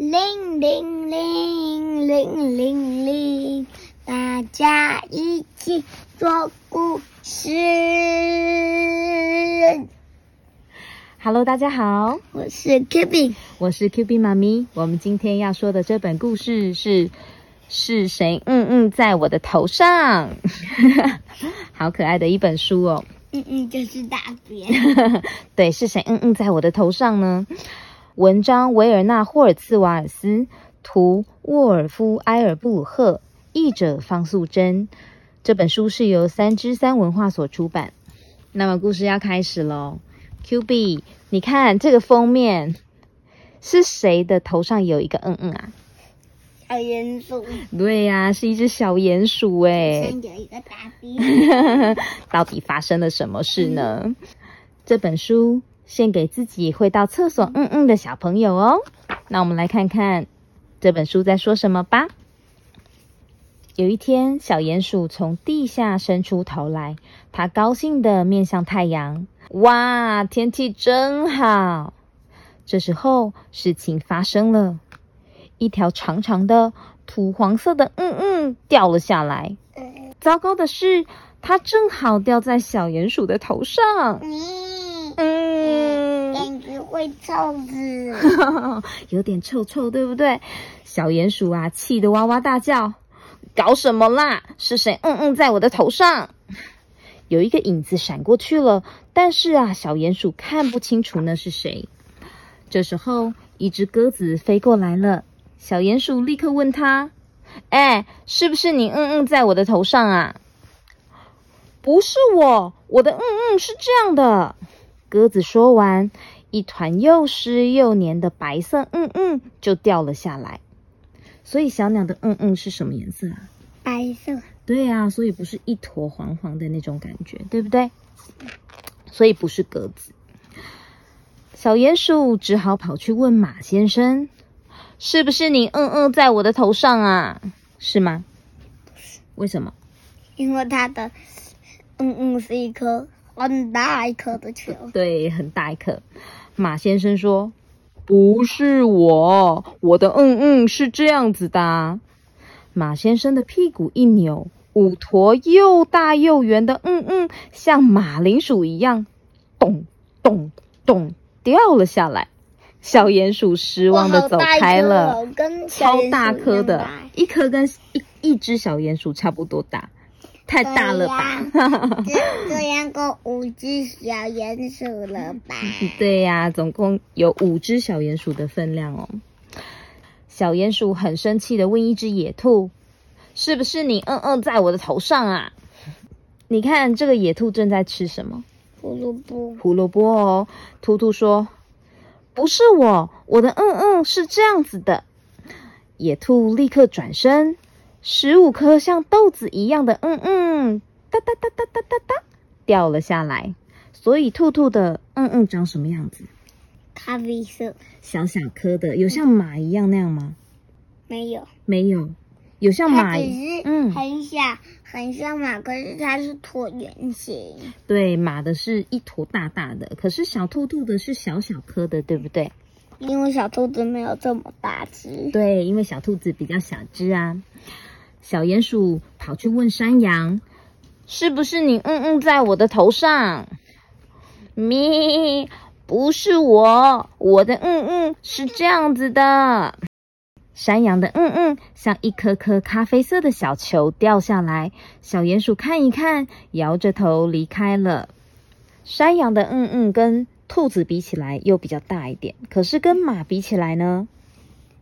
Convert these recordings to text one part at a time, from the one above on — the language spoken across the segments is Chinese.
铃铃铃铃铃铃，大家一起说故事。Hello，大家好，我是 Q B，我是 Q B 妈咪。我们今天要说的这本故事是是谁嗯嗯在我的头上，好可爱的一本书哦。嗯嗯，就是大便。对，是谁嗯嗯在我的头上呢？文章维尔纳·霍尔茨瓦尔斯，图沃尔夫·埃尔布鲁赫，译者方素珍。这本书是由三之三文化所出版。那么故事要开始喽。Q B，你看这个封面是谁的头上有一个嗯嗯啊？小鼹鼠，对呀、是一只小鼹鼠哎。上有一个大便。到底发生了什么事呢？这本书献给自己会到厕所嗯嗯的小朋友哦。那我们来看看这本书在说什么吧。有一天，小鼹鼠从地下伸出头来，它高兴的面向太阳。哇，天气真好！这时候，事情发生了，一条长长的土黄色的嗯嗯掉了下来。糟糕的是，它正好掉在小鼹鼠的头上。嗯，感觉会臭子。有点臭臭，对不对？小鼹鼠啊，气得哇哇大叫：“搞什么啦？是谁嗯嗯在我的头上？”有一个影子闪过去了，但是啊，小鼹鼠看不清楚那是谁。这时候，一只鸽子飞过来了，小鼹鼠立刻问他：“哎，是不是你嗯嗯在我的头上啊？”不是我，我的嗯嗯是这样的。鸽子说完，一团又湿又黏的白色嗯嗯就掉了下来。所以小鸟的嗯嗯是什么颜色啊？白色，对呀、所以不是一坨黄黄的那种感觉，对不对？所以不是鸽子。小鼹鼠只好跑去问马先生：“是不是你嗯嗯在我的头上啊？是吗？为什么？因为它的嗯嗯是一颗很大一颗的球。对，很大一颗。马先生说：“不是我，我的嗯嗯是这样子的啊。”马先生的屁股一扭，五坨又大又圆的嗯嗯，像马铃薯一样，咚咚咚掉了下来。小鼹鼠失望的走开了，超大颗的，一颗跟一一只小鼹鼠差不多大，太大了吧？这这样够五只小鼹鼠了吧？对呀、总共有五只小鼹鼠的分量哦。小鼹鼠很生气的问一只野兔：“是不是你嗯嗯在我的头上啊？”你看这个野兔正在吃什么？胡萝卜，胡萝卜哦。兔兔说：“不是我，我的嗯嗯是这样子的。”野兔立刻转身，十五颗像豆子一样的嗯嗯，哒哒哒哒哒哒哒掉了下来。所以兔兔的嗯嗯长什么样子？咖啡色小小颗的，有像马一样那样吗？没有，没有，有像它马嗯，很小很像马，可是它是椭圆形。对，马的是一坨大大的，可是小兔兔的是小小颗的，对不对？因为小兔子没有这么大只，对，因为小兔子比较小只啊。小鼹鼠跑去问山羊：“是不是你嗯嗯在我的头上？”咪，不是我，我的嗯嗯是这样子的。山羊的嗯嗯像一颗颗咖啡色的小球掉下来，小鼹鼠看一看，摇着头离开了。山羊的嗯嗯跟兔子比起来又比较大一点，可是跟马比起来呢？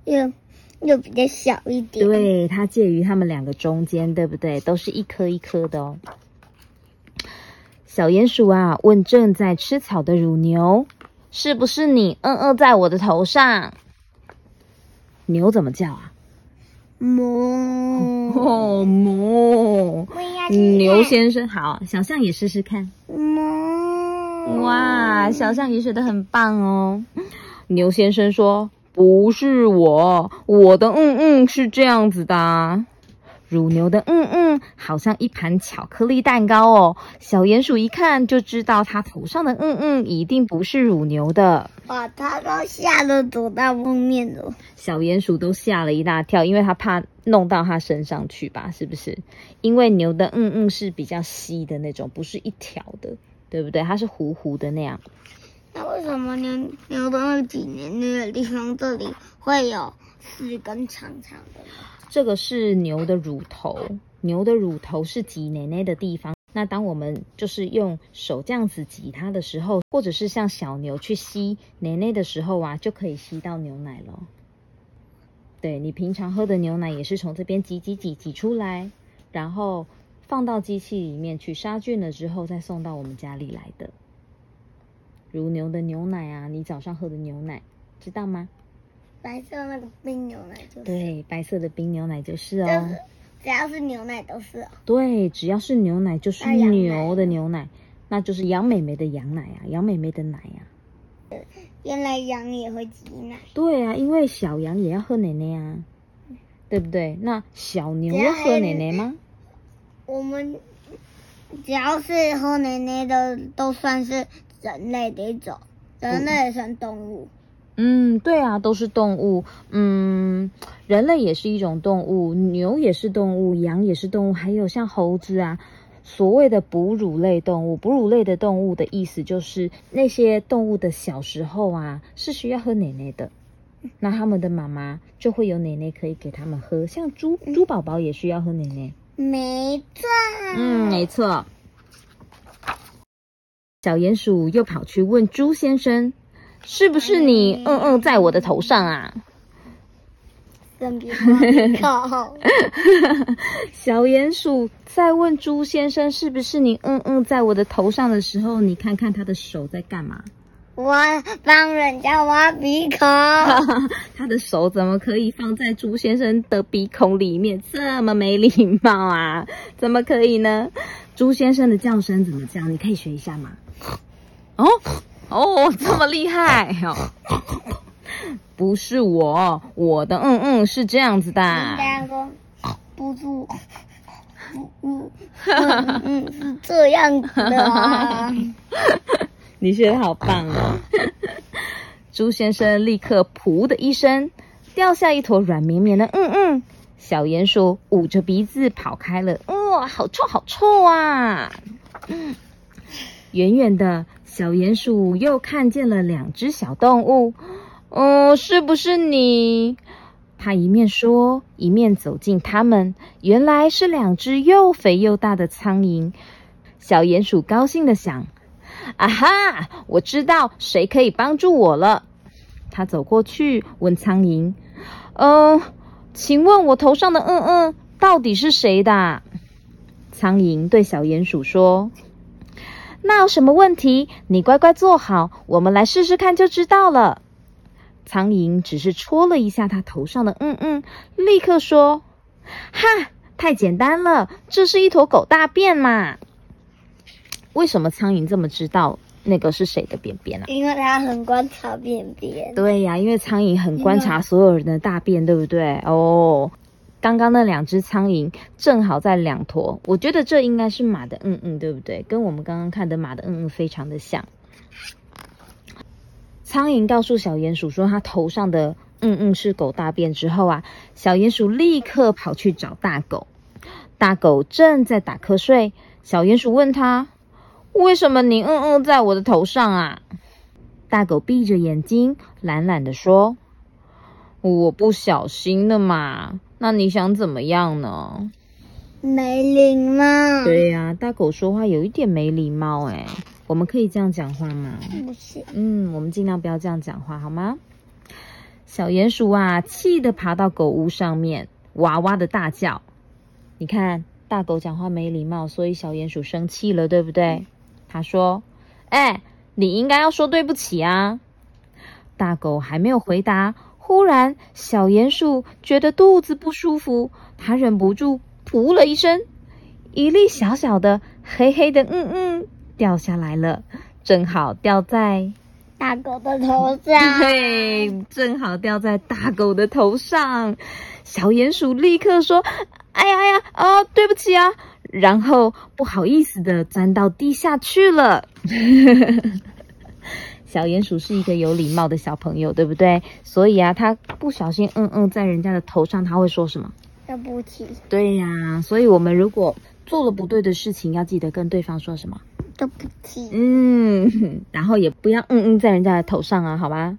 又又比较小一点。，对，它介于它们两个中间，对不对？都是一颗一颗的哦。小鼹鼠啊，问正在吃草的乳牛：“是不是你嗯嗯在我的头上？”牛怎么叫啊？哞。哦，哞！牛先生好，小象也试试看。哞。哇，小象也学的很棒哦。牛先生说：“不是我，我的嗯嗯是这样子的啊。”乳牛的嗯嗯，好像一盘巧克力蛋糕哦。小鼹鼠一看就知道，它头上的嗯嗯一定不是乳牛的。把它都吓得躲到后面了。小鼹鼠都吓了一大跳，因为它怕弄到它身上去吧？是不是？因为牛的嗯嗯是比较稀的那种，不是一条的，对不对？它是糊糊的那样。那为什么牛牛的那几年那个地方这里会有四根长长的？这个是牛的乳头，牛的乳头是挤奶奶的地方。那当我们就是用手这样子挤它的时候，或者是像小牛去吸奶奶的时候啊，就可以吸到牛奶了。对你平常喝的牛奶也是从这边挤挤挤挤出来，然后放到机器里面去杀菌了之后，再送到我们家里来的。乳牛的牛奶啊，你早上喝的牛奶，知道吗？白色那个冰牛奶就是。对，白色的冰牛奶就是哦。就是只要是牛奶都是、哦。对，只要是牛奶就是牛的牛奶，那就是羊妹妹的羊奶啊，羊妹妹的奶呀、原来羊也会挤奶。对啊，因为小羊也要喝奶奶啊，对不对？那小牛要喝奶奶吗？我们只要是喝奶奶的，都算是人类的一种，人类也算动物。嗯，对啊，都是动物。嗯，人类也是一种动物，牛也是动物，羊也是动物，还有像猴子啊，所谓的哺乳类动物。哺乳类的动物的意思就是那些动物的小时候啊是需要喝奶奶的，那他们的妈妈就会有奶奶可以给他们喝，像猪猪宝宝也需要喝奶奶。没错。嗯，没错。小鼹鼠又跑去问猪先生：“是不是你嗯嗯在我的头上啊？”小鼹鼠在问猪先生：“是不是你嗯嗯在我的头上的时候，你看看他的手在干嘛？我帮人家挖鼻孔。他的手怎么可以放在猪先生的鼻孔里面？这么没礼貌啊！怎么可以呢？猪先生的叫声怎么叫？你可以学一下吗？哦哦，这么厉害哦！不是我，我的嗯嗯是这样子的。这样说，不是我，不不，嗯嗯是这样子的啊。你学的好棒哦！猪先生立刻噗的一声掉下一坨软绵绵的嗯嗯，小鼹鼠捂着鼻子跑开了。哇、好臭，好臭啊！嗯，远远的小鼹鼠又看见了两只小动物。哦，是不是你？他一面说，一面走近它们。原来是两只又肥又大的苍蝇。小鼹鼠高兴的想：“啊哈，我知道谁可以帮助我了。”他走过去问苍蝇：“嗯、请问我头上的嗯嗯到底是谁的？”苍蝇对小鼹鼠说：“那有什么问题？你乖乖坐好，我们来试试看就知道了。”苍蝇只是戳了一下他头上的嗯嗯，立刻说：“哈，太简单了，这是一坨狗大便嘛。”为什么苍蝇这么知道那个是谁的便便啊？因为它很观察便便。对呀，因为苍蝇很观察所有人的大便，对不对？哦，刚刚那两只苍蝇正好在两坨，我觉得这应该是马的嗯嗯，对不对？跟我们刚刚看的马的嗯嗯非常的像。苍蝇告诉小鼹鼠说，它头上的嗯嗯是狗大便之后啊，小鼹鼠立刻跑去找大狗。大狗正在打瞌睡，小鼹鼠问他：“为什么你嗯嗯在我的头上啊？”大狗闭着眼睛，懒懒的说：“我不小心的嘛。那你想怎么样呢？”没礼貌。对呀、大狗说话有一点没礼貌哎。我们可以这样讲话吗？不是。嗯，我们尽量不要这样讲话，好吗？小鼹鼠啊，气得爬到狗屋上面，哇哇的大叫。你看，大狗讲话没礼貌，所以小鼹鼠生气了，对不对？他说：“哎、你应该要说对不起啊。”大狗还没有回答，忽然小鼹鼠觉得肚子不舒服，它忍不住噗了一声，一粒小小的黑黑的嗯嗯掉下来了，正好掉在大狗的头上。对，正好掉在大狗的头上。小鼹鼠立刻说：“哎呀哎呀，啊，对不起啊！”然后不好意思的钻到地下去了。小鼹鼠是一个有礼貌的小朋友，对不对？所以啊，他不小心嗯嗯在人家的头上，他会说什么？对不起。对呀，所以我们如果做了不对的事情，要记得跟对方说什么？对不起。嗯，然后也不要嗯嗯在人家的头上啊，好吗？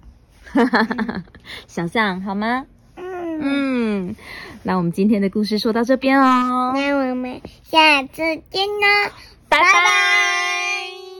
想象好吗？嗯，嗯，那我们今天的故事说到这边哦，那我们下次见啦，拜拜。